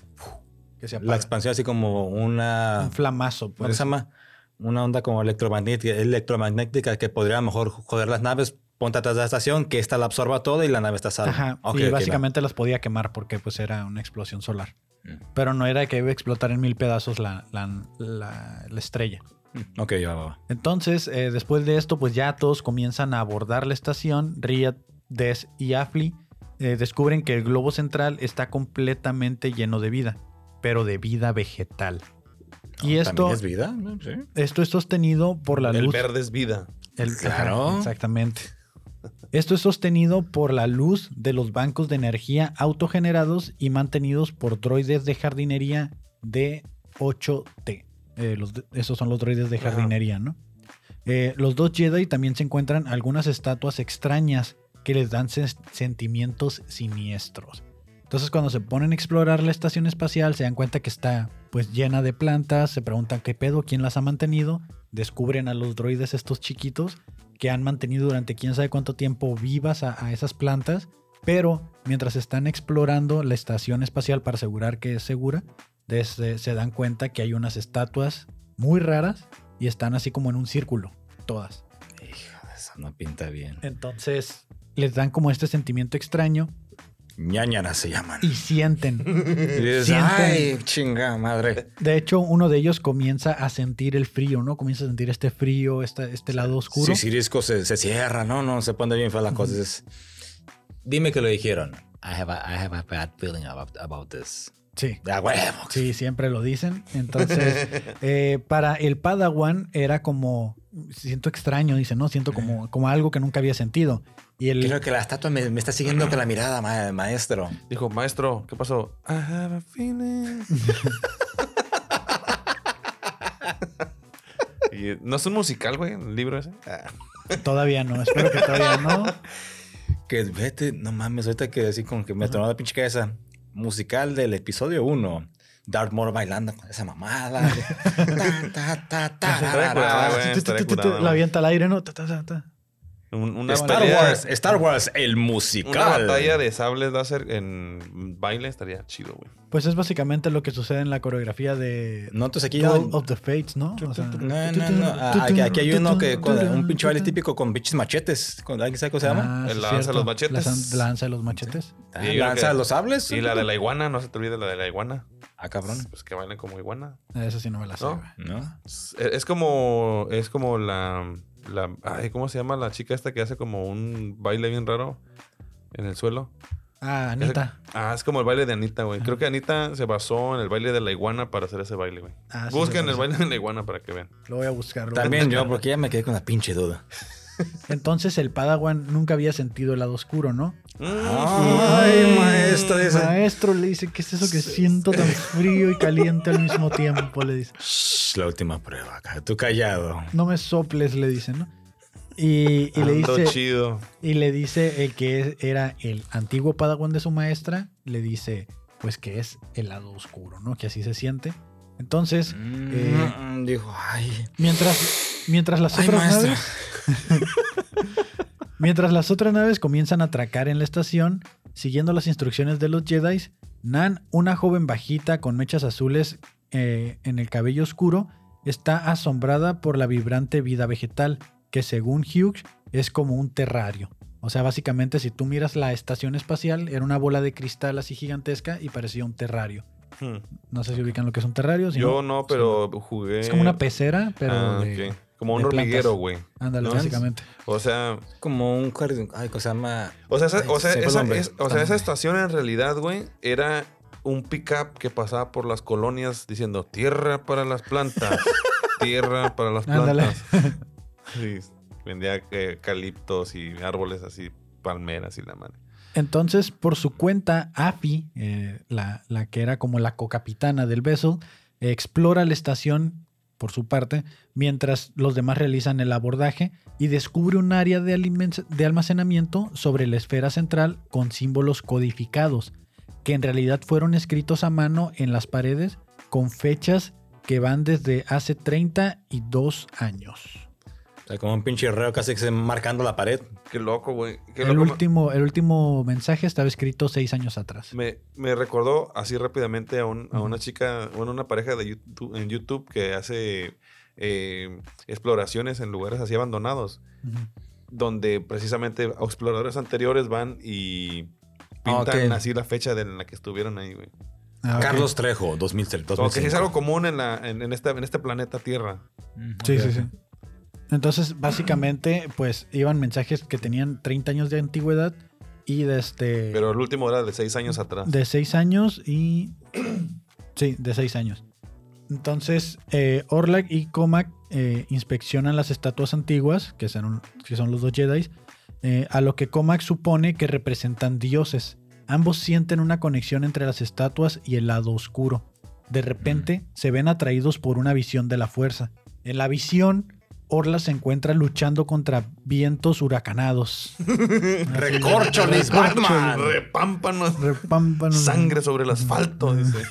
que se La apaga. expansión así como una... Un flamazo, ¿Cómo pues. se llama? Una onda como electromagnética, electromagnética que podría a lo mejor joder las naves. Ponte atrás de la estación, que esta la absorba todo y la nave está a salvo. Ajá, Ok, y básicamente las podía quemar porque pues era una explosión solar. Mm. Pero no era que iba a explotar en mil pedazos la, la, la- la estrella. Mm, Ok, va, va. Entonces, eh, después de esto, pues ya todos comienzan a abordar la estación. Riyad, Des y Afli eh, descubren que el globo central está completamente lleno de vida, pero de vida vegetal. Y esto, ¿También es vida? Sí. esto es sostenido por la El luz. verde es vida. El- Claro. exactamente. Esto es sostenido por la luz de los bancos de energía autogenerados y mantenidos por droides de jardinería D8T. Eh, los de- esos son los droides de Ajá. jardinería, ¿no? Eh, los dos Jedi también se encuentran algunas estatuas extrañas que les dan sen- sentimientos siniestros. Entonces cuando se ponen a explorar la estación espacial se dan cuenta que está pues llena de plantas, se preguntan qué pedo, quién las ha mantenido, descubren a los droides estos chiquitos que han mantenido durante quién sabe cuánto tiempo vivas a, a esas plantas, pero mientras están explorando la estación espacial para asegurar que es segura, desde- se dan cuenta que hay unas estatuas muy raras y están así como en un círculo, todas. Hijo eso no pinta bien. Entonces les dan como este sentimiento extraño Ñañaras se llaman. y sienten. Y dices, sienten- Ay, chinga madre. De hecho, uno de ellos comienza a sentir el frío, ¿no? Comienza a sentir este frío, este, este lado oscuro. Si Sirisco se, se cierra, no, no, se pone bien fea la cosa. Dices, Dime que lo dijeron. I have a, I have a bad feeling about, about this. Sí. De huevo. Sí, siempre lo dicen. Entonces, eh, para el Padawan era como, siento extraño, dice, ¿no? Siento como, como algo que nunca había sentido. Y el, Creo que la estatua me, me está siguiendo con la mirada, ma- maestro. Dijo, maestro, ¿qué pasó? I have a feeling. Y, ¿No es un musical, güey, el libro ese? Ah. todavía no, espero que todavía no. Que vete, no mames, ahorita que así como que me tronó la pinche cabeza. Musical del episodio 1. Darth Maul bailando con esa mamada. La avienta al aire, ¿no? Ta, ta, ta. Un- una, Star Wars, Star Wars, el musical. Una batalla de sables láser en baile estaría chido, güey. Pues es básicamente lo que sucede en la coreografía de Notas aquí. Duel No, of the Fates, ¿no? O sea, no, no. Ah, Aquí, aquí hay uno que con un pinche baile típico con pinches machetes. ¿Con- ¿Alguien sabe cómo se llama? Ah, El lanza cierto. los machetes. La san- lanza los machetes. Ah, Y ¿Lanza que- los sables? Y la de la iguana, no se te olvide la de la iguana. Ah, cabrón. Pues que bailen como iguana. Eso sí no me la sé. ¿No? ¿No? Es como. Es como la. La ay, ¿cómo se llama la chica esta que hace como un baile bien raro en el suelo? Ah, Anita. Ah, es como el baile de Anita, güey. Creo que Anita se basó en el baile de la iguana para hacer ese baile, güey. Ah, sí, Busquen el baile de la iguana para que vean. Lo voy a buscar. lo voy a También buscar. yo, porque ya me quedé con la pinche duda. Entonces el Padawan nunca había sentido el lado oscuro, ¿no? Mm, Ay, maestro, dice. Maestro le dice, ¿qué es eso que siento tan frío y caliente al mismo tiempo? Le dice. Shh, la última prueba, acá. Tú callado. No me soples, le dice, ¿no? Y, y le dice, chido. y le dice el que era el antiguo Padawan de su maestra, le dice, pues que es el lado oscuro, ¿no? Que así se siente. Entonces, eh, Mm, dijo, ay. mientras, mientras las Ay, otras maestra. naves Mientras las otras naves comienzan a atracar en la estación, siguiendo las instrucciones de los Jedi, Nan, una joven bajita con mechas azules eh, en el cabello oscuro, está asombrada por la vibrante vida vegetal, que según Hughes es como un terrario. O sea, básicamente si tú miras la estación espacial, era una bola de cristal así gigantesca y parecía un terrario. Hmm. No sé si ubican lo que es un terrario. si Yo no, pero jugué. Es como una pecera, pero Ah, de-. Como un hormiguero, güey. Ándale, ¿No? básicamente. O sea, Como un jardín. Ay, ¿cómo se llama? o sea, esa, o sea, se esa, nombre. es- o sea, esa estación en realidad, güey, era un pickup que pasaba por las colonias diciendo tierra para las plantas, tierra para las Ándale. plantas. Sí, vendía eh, eucaliptos y árboles así, palmeras y la madre. Entonces, por su cuenta, Afi, eh, la, la que era como la cocapitana del eh, explora la estación por su parte, mientras los demás realizan el abordaje y descubre un área de, de almacenamiento sobre la esfera central con símbolos codificados, que en realidad fueron escritos a mano en las paredes con fechas que van desde hace 32 años. Sea, como un pinche reo casi que se marcando la pared. Qué loco, güey. Qué El loco. último, el último mensaje estaba escrito seis años atrás. Me, me recordó así rápidamente a, un- a una chica, bueno, una pareja de YouTube, en YouTube que hace eh, exploraciones en lugares así abandonados, donde precisamente exploradores anteriores van y pintan Ok. así la fecha de en la que estuvieron ahí, güey. Ah. Carlos Trejo, 2003. Como que sí es algo común en, la, en, en esta, en este planeta Tierra. Sí, sí, sí. Entonces, básicamente, pues iban mensajes que tenían 30 años de antigüedad y de este. Pero el último era de seis años atrás. De 6 años y. sí, de 6 años. Entonces, eh, Orlak y Comac eh, inspeccionan las estatuas antiguas, que son, que son los dos Jedi, eh, a lo que Comac supone que representan dioses. Ambos sienten una conexión entre las estatuas y el lado oscuro. De repente, se ven atraídos por una visión de la fuerza. En la visión, Orla se encuentra luchando contra vientos huracanados. Recorcholis Batman. Repámpanos. Repámpanos. Sangre sobre el asfalto, dice.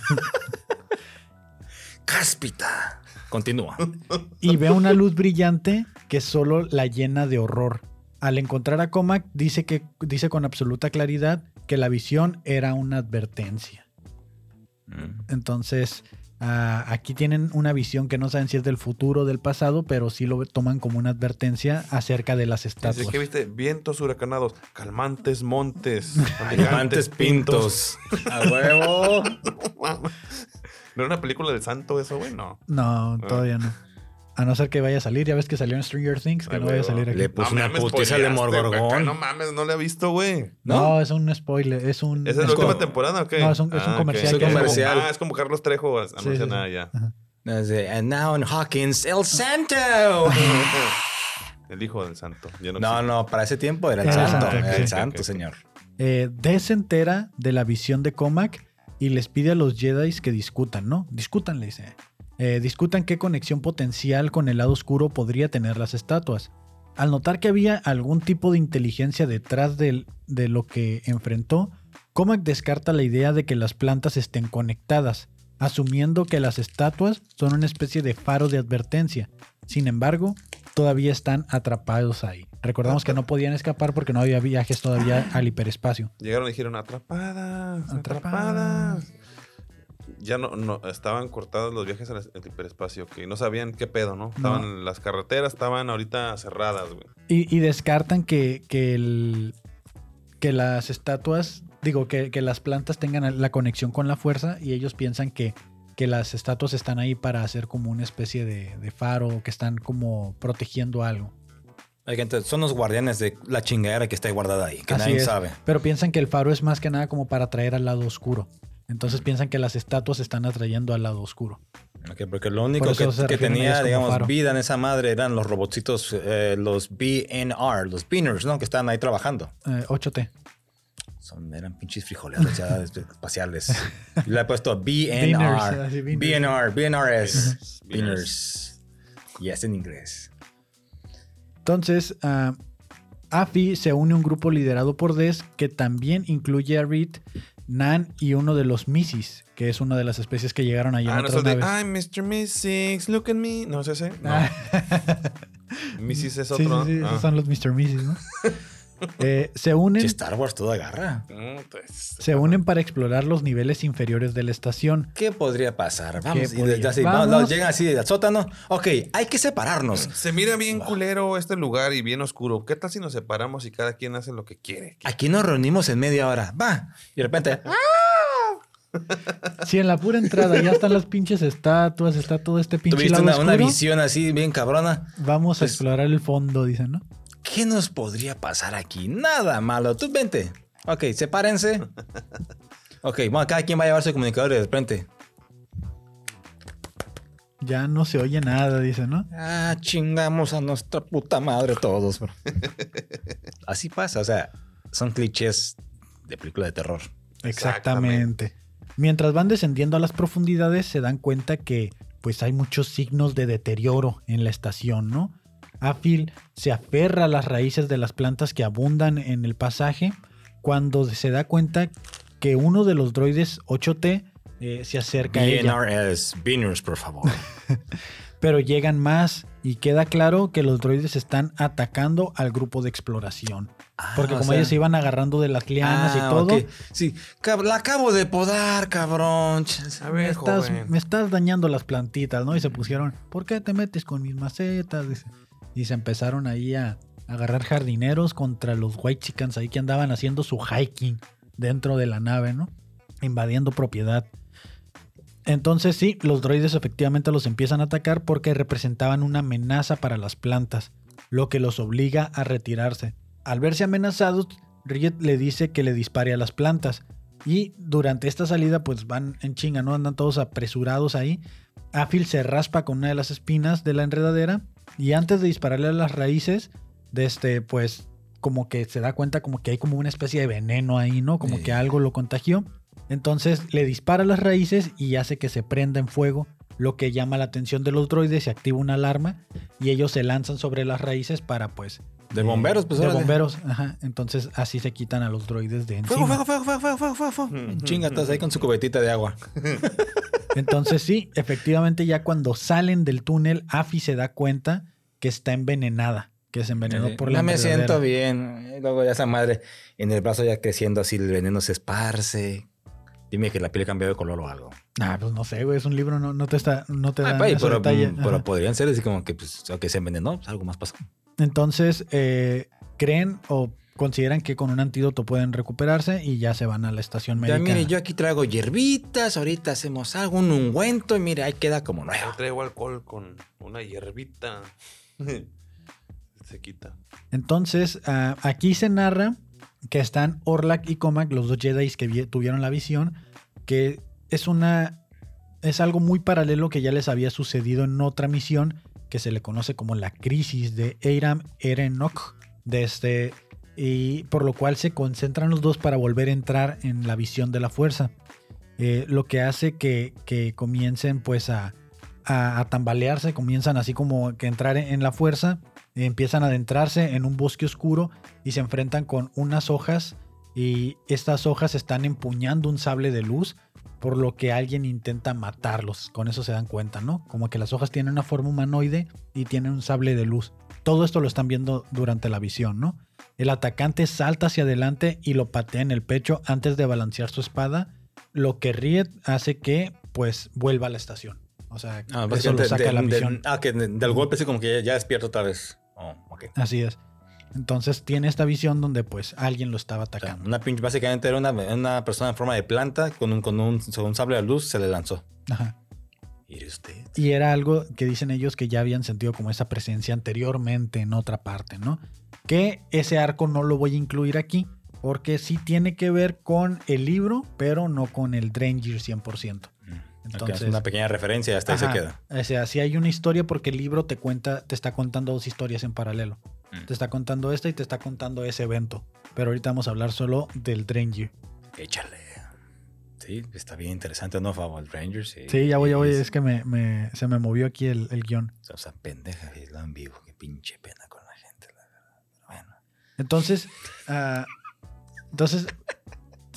Cáspita. Continúa. y ve una luz brillante que solo la llena de horror. Al encontrar a Comac, dice, que, dice con absoluta claridad que la visión era una advertencia. Mm. Entonces, ah, aquí tienen una visión que no saben si es del futuro o del pasado, pero sí lo toman como una advertencia acerca de las Dice, estatuas. ¿qué viste? Vientos huracanados, calmantes montes, Elefantes pintos. A huevo. ¿No era una película del santo eso, güey? No. No, todavía no. A no ser que vaya a salir, ya ves que salió en Stranger Things, que Ay, no vaya a salir aquí. Le puso No una putiza de Morgorgón. No mames, no la he visto, güey. No, es un spoiler, es un... ¿Esa es la última como- temporada o qué? No, es un- es un Ah, comercial Es como- comercial. Ah, es como Carlos Trejo anuncia sí, nada sí. ya. Ajá. Dice, And now in Hawkins, El Santo. El hijo del santo. No, No, para ese tiempo era el Era santo. Era el santo, señor. Eh, se entera de la visión de Comac y les pide a los Jedi que discutan, ¿no? Discutan, le dice. Eh, discutan qué conexión potencial con el lado oscuro podría tener las estatuas. Al notar que había algún tipo de inteligencia detrás del- de lo que enfrentó, Comac descarta la idea de que las plantas estén conectadas, asumiendo que las estatuas son una especie de faro de advertencia. Sin embargo, todavía están atrapados ahí. Recordamos que no podían escapar porque no había viajes todavía al hiperespacio. Llegaron y dijeron, atrapadas, Atrapadas. atrapadas. Ya no, no, estaban cortados los viajes al hiperespacio, que no sabían qué pedo, ¿no? Estaban, las carreteras estaban ahorita cerradas, güey. Y, y descartan que, que, el- que las estatuas, digo, que, que las plantas tengan la conexión con la fuerza y ellos piensan que, que las estatuas están ahí para hacer como una especie de, de faro, que están como protegiendo algo. Gente- Son los guardianes de la chingadera que está guardada ahí, que Así nadie es. sabe. Pero piensan que el faro es más que nada como para atraer al lado oscuro. Entonces piensan que las estatuas están atrayendo al lado oscuro. Ok, porque lo único Por que, tenía, digamos, faro. vida en esa madre eran los robotcitos, eh, los BNR, los Beaners, ¿no? Que estaban ahí trabajando. Eh, 8T. Son, eran pinches frijoleros ya espaciales. Y le he puesto BNR. beaners. BNR, BNRs. Beaners. Beaners. Yes, en inglés. Entonces, ah, Afi se une a un grupo liderado por Des que también incluye a Reed, Nan y uno de los Missis, que es una de las especies que llegaron allá Ah, en no otras de, naves. I'm Mr. Mystics, look at me. No. No. Ah, Missis es sí, otro. sí, sí, ¿no? esos Ah. son los Mr. Missis, ¿no? Eh, se unen, Star Wars todo agarra. Mm, pues, se unen para explorar los niveles inferiores de la estación. ¿Qué podría pasar? Vamos, y ya Vamos. vamos, llegan así al sótano. Ok, hay que separarnos. Se mira bien culero este lugar y bien oscuro. ¿Qué tal si nos separamos y cada quien hace lo que quiere? Aquí nos reunimos en media hora. Va. Y de repente, Si en la pura entrada ya están las pinches estatuas, está todo este pinche tuviste lado una, una visión así bien cabrona. vamos a Pues- explorar el fondo, dicen, ¿no? ¿Qué nos podría pasar aquí? Nada malo. Tú vente. Ok, sepárense. Ok, bueno, cada quien va a llevar su comunicador y de repente. Ya no se oye nada, dicen, ¿no? Ah, chingamos a nuestra puta madre todos. bro. Así pasa, o sea, son clichés de película de terror. Exactamente. Mientras van descendiendo a las profundidades, se dan cuenta que pues hay muchos signos de deterioro en la estación, ¿no? Afil se aferra a las raíces de las plantas que abundan en el pasaje cuando se da cuenta que uno de los droides 8T eh, se acerca a ella. BNRS, por favor. Pero llegan más y queda claro que los droides están atacando al grupo de exploración. Ah, Porque como sea- ellos se iban agarrando de las lianas y Ah, todo. Sí, la acabo de podar, cabrón. A me estás, joven. me estás dañando las plantitas, ¿no? Y se pusieron, ¿por qué te metes con mis macetas? Dice. Y se empezaron ahí a agarrar jardineros contra los white chickens ahí que andaban haciendo su hiking dentro de la nave, ¿no? Invadiendo propiedad. Entonces sí, los droides efectivamente los empiezan a atacar porque representaban una amenaza para las plantas, lo que los obliga a retirarse. Al verse amenazados, Riet le dice que le dispare a las plantas. Y durante esta salida, pues van en chinga, ¿no? Andan todos apresurados ahí. Afil se raspa con una de las espinas de la enredadera. Y antes de dispararle a las raíces, de este, pues, como que se da cuenta como que hay como una especie de veneno ahí, ¿no? Como Sí. que algo lo contagió. Entonces le dispara a las raíces y hace que se prenda en fuego, lo que llama la atención de los droides, se activa una alarma y ellos se lanzan sobre las raíces para pues... De bomberos, pues De órale. bomberos, ajá. Entonces así se quitan a los droides de encima. Fuego, fuego, fuego, fuego, fuego, fuego, fuego. Chinga, estás ahí con su cubetita de agua. Entonces sí, efectivamente ya cuando salen del túnel, Afi se da cuenta que está envenenada, que se envenenó por la no me siento bien. Y luego ya esa madre en el brazo ya creciendo así, el veneno se esparce. Dime que la piel cambió de color o algo. Ah, pues no sé, güey, es un libro, no, no te está, no te Ah, dan pues, pero, detalle. mm, pero podrían ser así como que, pues, o que se envenenó, pues, algo más pasó. Entonces, eh, creen o consideran que con un antídoto pueden recuperarse y ya se van a la estación Ya médica. mire, yo aquí traigo hierbitas, ahorita hacemos algo, un ungüento y mire, ahí queda como nuevo. Yo traigo alcohol con una hierbita. Se quita. Entonces, ah, aquí se narra que están Orlak y Comac, los dos Jedi que vi- tuvieron la visión, que es una es algo muy paralelo que ya les había sucedido en otra misión que se le conoce como la crisis de Eiram Erenok, de este y por lo cual se concentran los dos para volver a entrar en la visión de la fuerza. Eh, lo que hace que, que comiencen pues a, a- tambalearse, comienzan así como que entrar en, la fuerza, empiezan a adentrarse en un bosque oscuro y se enfrentan con unas hojas y estas hojas están empuñando un sable de luz, por lo que alguien intenta matarlos. Con eso se dan cuenta, ¿no? Como que las hojas tienen una forma humanoide y tienen un sable de luz. Todo esto lo están viendo durante la visión, ¿no? El atacante salta hacia adelante y lo patea en el pecho antes de balancear su espada, lo que Riet hace que pues vuelva a la estación. O sea, Ah, eso lo saca de- la de- visión. ah, que de- del golpe así como que ya, ya despierto otra vez. Oh. Así es. Entonces tiene esta visión donde pues alguien lo estaba O sea, atacando. una pinche, básicamente era una, una persona en forma de planta con un, con un, con un sable de luz, se le lanzó. Ajá. ¿Y usted? Y era algo que dicen ellos que ya habían sentido como esa presencia anteriormente en otra parte, ¿no? Que ese arco no lo voy a incluir aquí, porque sí tiene que ver con el libro, pero no con el Dranger 100%. Entonces, una pequeña referencia, hasta ahí se queda. O sea, sí hay una historia porque el libro te cuenta, te está contando dos historias en paralelo. Mm. Te está contando esta y te está contando ese evento. Pero ahorita vamos a hablar solo del Dranger. Échale. Sí, está bien interesante, ¿no? Favor, Ranger, sí. Sí, ya voy, ya voy. Es que me, me- se me movió aquí el, el guion. O sea, pendeja y lo en vivo. Qué pinche pena con la gente, la verdad. Pero bueno. Entonces, ah, entonces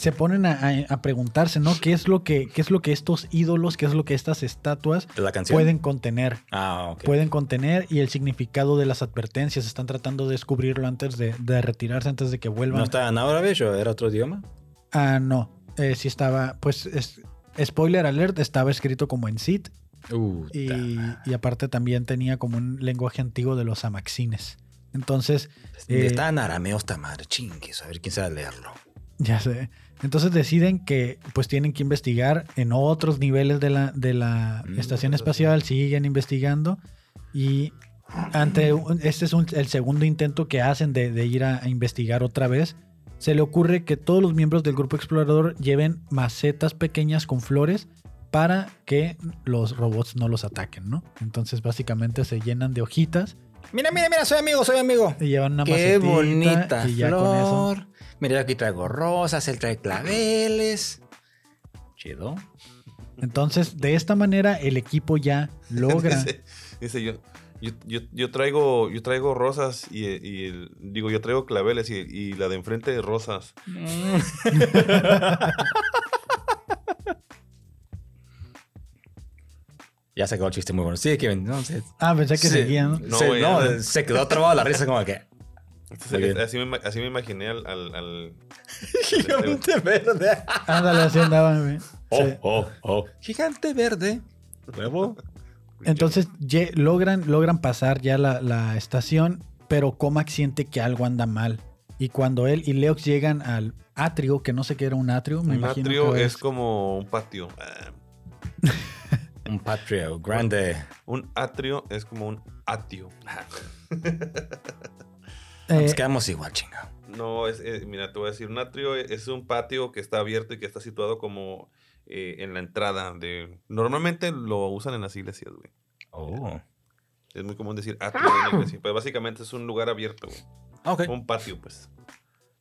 se ponen a, a- a preguntarse, ¿no? ¿Qué es lo que, qué es lo que estos ídolos, qué es lo que estas estatuas pueden contener? Ah, ok. Pueden contener y el significado de las advertencias. Están tratando de descubrirlo antes de, de retirarse, antes de que vuelvan. ¿No estaba en Aurabesh o era otro idioma? Ah, no. Eh, sí estaba, pues, es- spoiler alert, estaba escrito como en Sith Uh, y, y aparte también tenía como un lenguaje antiguo de los amaxines. Entonces, eh, Está en arameo esta madre. Chingues, a ver quién sabe leerlo. Ya sé. Entonces deciden que pues tienen que investigar en otros niveles de la, de la Mm, estación espacial, siguen investigando y ante un- este es un- el segundo intento que hacen de, de ir a, a investigar otra vez, se le ocurre que todos los miembros del grupo explorador lleven macetas pequeñas con flores para que los robots no los ataquen, ¿no? Entonces básicamente se llenan de hojitas Mira, mira, mira, soy amigo, soy amigo. y llevan una Qué macetita bonita y ya con eso flor. Mira, yo aquí traigo rosas, él trae claveles. Chido. Entonces, de esta manera, el equipo ya logra. dice, dice yo, yo, yo, yo traigo, yo traigo rosas y, y el- digo, yo traigo claveles y, y la de enfrente rosas. Ya se acabó el chiste muy bueno. Sí, Kevin. No, sí. Ah, pensé que Sí. seguía, ¿no? No, se, no, quedó trabado la risa como que... Así, me, ima- así me imaginé al, al, al- Gigante verde. Ándale, así andaba, güey. Oh, Sí. oh, oh. Gigante verde. Nuevo. Entonces ye- logran, logran pasar ya la, la estación, pero Comax siente que algo anda mal. Y cuando él y Leox llegan al atrio, que no sé qué era un atrio, me un imagino atrio que es como un patio. Un patrio grande. Un atrio es como un atio. Eh, Nos quedamos igual, chingado. No, es, eh, mira, te voy a decir, un atrio es un patio que está abierto y que está situado como eh, en la entrada de... Normalmente lo usan en las iglesias, güey. Oh. Es muy común decir atrio en una iglesia, pero básicamente es un lugar abierto, güey. Un patio, pues.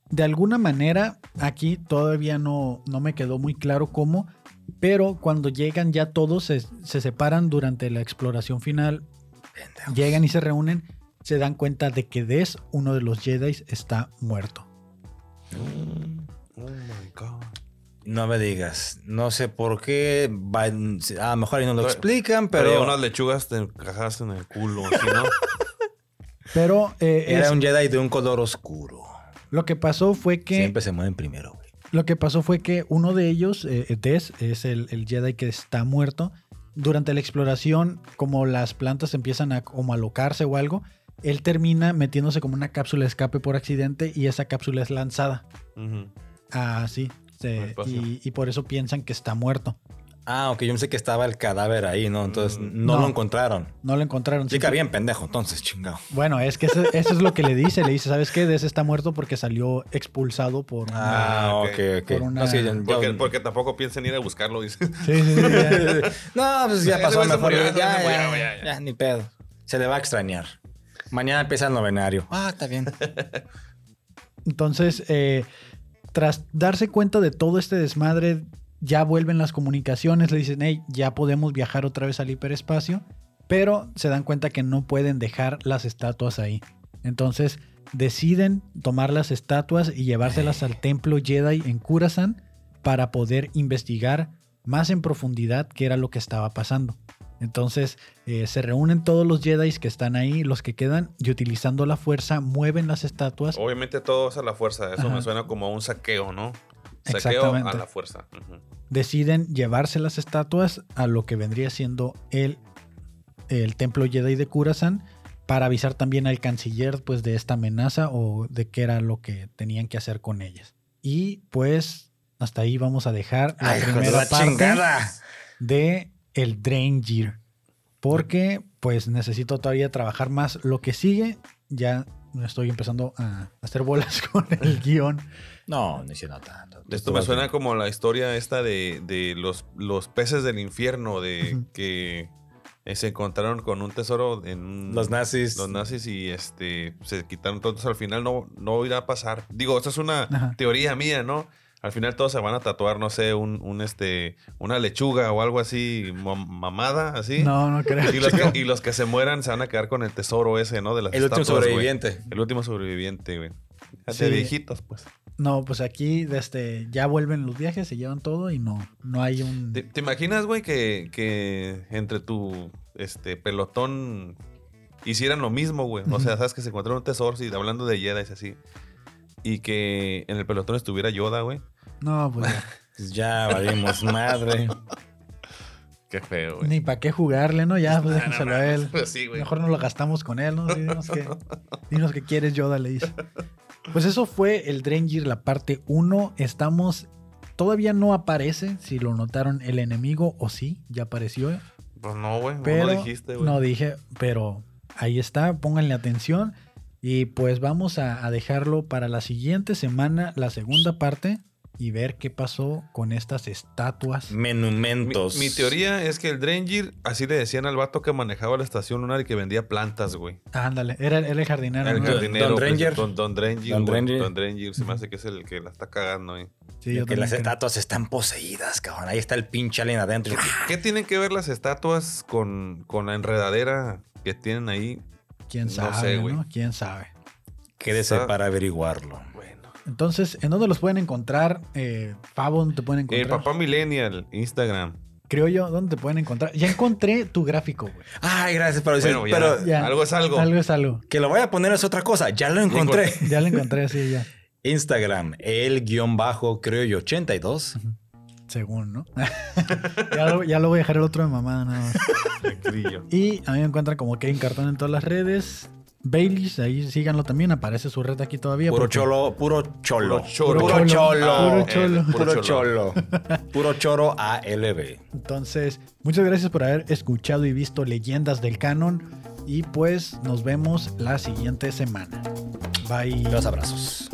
de alguna manera, aquí todavía no, no me quedó muy claro cómo, pero cuando llegan ya todos se, se separan durante la exploración final, Pendejos. llegan y se reúnen, se dan cuenta de que Des, uno de los Jedi, está muerto. Oh my god. No me digas. No sé por qué. van- A lo mejor ahí no lo explican, Pero pero. unas lechugas te encajas en el culo, ¿sí, no? Pero eh, Era es- un Jedi de un color oscuro. lo que pasó fue que... Siempre se mueren primero. Lo que pasó fue que uno de ellos, eh, Des, es el, el Jedi que está muerto. Durante la exploración, como las plantas empiezan a como alocarse o algo, él termina metiéndose como una cápsula de escape por accidente y esa cápsula es lanzada así. espacio. y, y por eso piensan que está muerto. Ah, ok. Yo pensé que estaba el cadáver ahí, ¿no? Entonces Mm. no, No. lo encontraron. No lo encontraron. Sí, Simple- bien pendejo, entonces, chingado. Bueno, es que eso, eso es lo que le dice. Le dice, ¿sabes qué? Des está muerto porque salió expulsado por... una- Ah, ok, ok. Por una- No, sí, yo- Porque, porque tampoco piensan ir a buscarlo, dice. Sí, sí, sí, ya. no, pues ya pasó mejor. murió, ya, ese ya, güey se murió, ya, ya, ya. ya, ni pedo. Se le va a extrañar. Mañana empieza el novenario. Ah, está bien. Entonces, eh, tras darse cuenta de todo este desmadre, ya vuelven las comunicaciones, le dicen, hey, ya podemos viajar otra vez al hiperespacio, pero se dan cuenta que no pueden dejar las estatuas ahí. Entonces, deciden tomar las estatuas y llevárselas al templo Jedi en Kurasan para poder investigar más en profundidad qué era lo que estaba pasando. Entonces eh, se reúnen todos los Jedi que están ahí, los que quedan, y utilizando la fuerza mueven las estatuas Obviamente todo es a la fuerza. Eso Ajá. me suena como a un saqueo, ¿no? Saqueo Exactamente. a la fuerza. Ujú. deciden llevarse las estatuas a lo que vendría siendo el, el templo Jedi de Kurasan para avisar también al canciller pues de esta amenaza o de qué era lo que tenían que hacer con ellas. Y pues hasta ahí vamos a dejar la Ay, primera la parte chingada. de el Drain Gear. Porque pues necesito todavía trabajar más lo que sigue. Ya me estoy empezando a hacer bolas con el guion. No, no hicieron tanto. Esto me suena como la historia esta de, de los, los peces del infierno, de que se encontraron con un tesoro en un- Los nazis. los nazis y este se quitaron todos al final no no irá a pasar digo esto es una Ajá. teoría mía no al final todos se van a tatuar no sé un, un, este una lechuga o algo así mam- mamada así No, no creo. y los, que, y los que se mueran se van a quedar con el tesoro ese no de las El último estatuas, sobreviviente. el último sobreviviente güey de Sí. viejitos pues No, pues aquí este, ya vuelven los viajes, se llevan todo y no, no hay un... ¿Te, te imaginas, güey, que, que entre tu este, pelotón hicieran lo mismo, güey? O sea, sabes que se encontraron un tesoro, sí, hablando de Jedi, así. Y que en el pelotón estuviera Yoda, güey. No, pues ya. Pues Ya valimos madre. Qué feo, güey. ni para qué jugarle, ¿no? Ya, pues no déjenselo a él. Pues sí, güey. Mejor no lo gastamos con él, ¿no? Sí, dinos, que, dinos que quieres, Yoda, le dice. Pues eso fue el Drengir, la parte 1. Estamos... Todavía no aparece, si lo notaron, el enemigo o sí, ya apareció. Pues no, güey. No lo dijiste, güey. no dije, pero ahí está, pónganle atención. Y pues vamos a, a dejarlo para la siguiente semana, la segunda parte, y ver qué pasó con estas estatuas. Mi, Monumentos. mi teoría es que el Drengir, así le decían al vato que manejaba la estación lunar y que vendía plantas, güey. Ándale, era, era el jardinero. El jardinero. Don pues, Drenger. Don, Don Drenger. Don güey. Drenger. Don Drenger. Se me hace que es el que la está cagando, güey. Sí, yo que las creo. estatuas están poseídas, cabrón. Ahí está el pinche alien adentro. ¿Qué tienen que ver las estatuas con, con la enredadera que tienen ahí? ¿Quién No sabe, sé, güey. ¿no? ¿Quién sabe? Quédese para averiguarlo. Bueno. Entonces, ¿en dónde los pueden encontrar? Eh, Fabo, ¿dónde te pueden El encontrar? papá Millennial, Instagram. Creo yo, ¿dónde te pueden encontrar? Ya encontré tu gráfico, güey. Ay, gracias por decir. Bueno, ya, pero Ya. algo es algo. Algo es algo. que lo voy a poner es otra cosa. Ya lo encontré. Ya lo encontré así ya. Instagram, el guion bajo, creo yo, 82. Según, ¿no? ya, lo, ya lo voy a dejar el otro de mamada nada más. Y a mí me encuentran como Kevin Cartón en todas las redes. Baileys, ahí síganlo también. Aparece su red aquí todavía. Puro porque- cholo, puro cholo. Puro cholo. Puro cholo. Puro Eh, cholo. Puro cholo. Puro choro ALB. Entonces, muchas gracias por haber escuchado y visto Leyendas del Canon. Y pues nos vemos la siguiente semana. Bye. Los abrazos.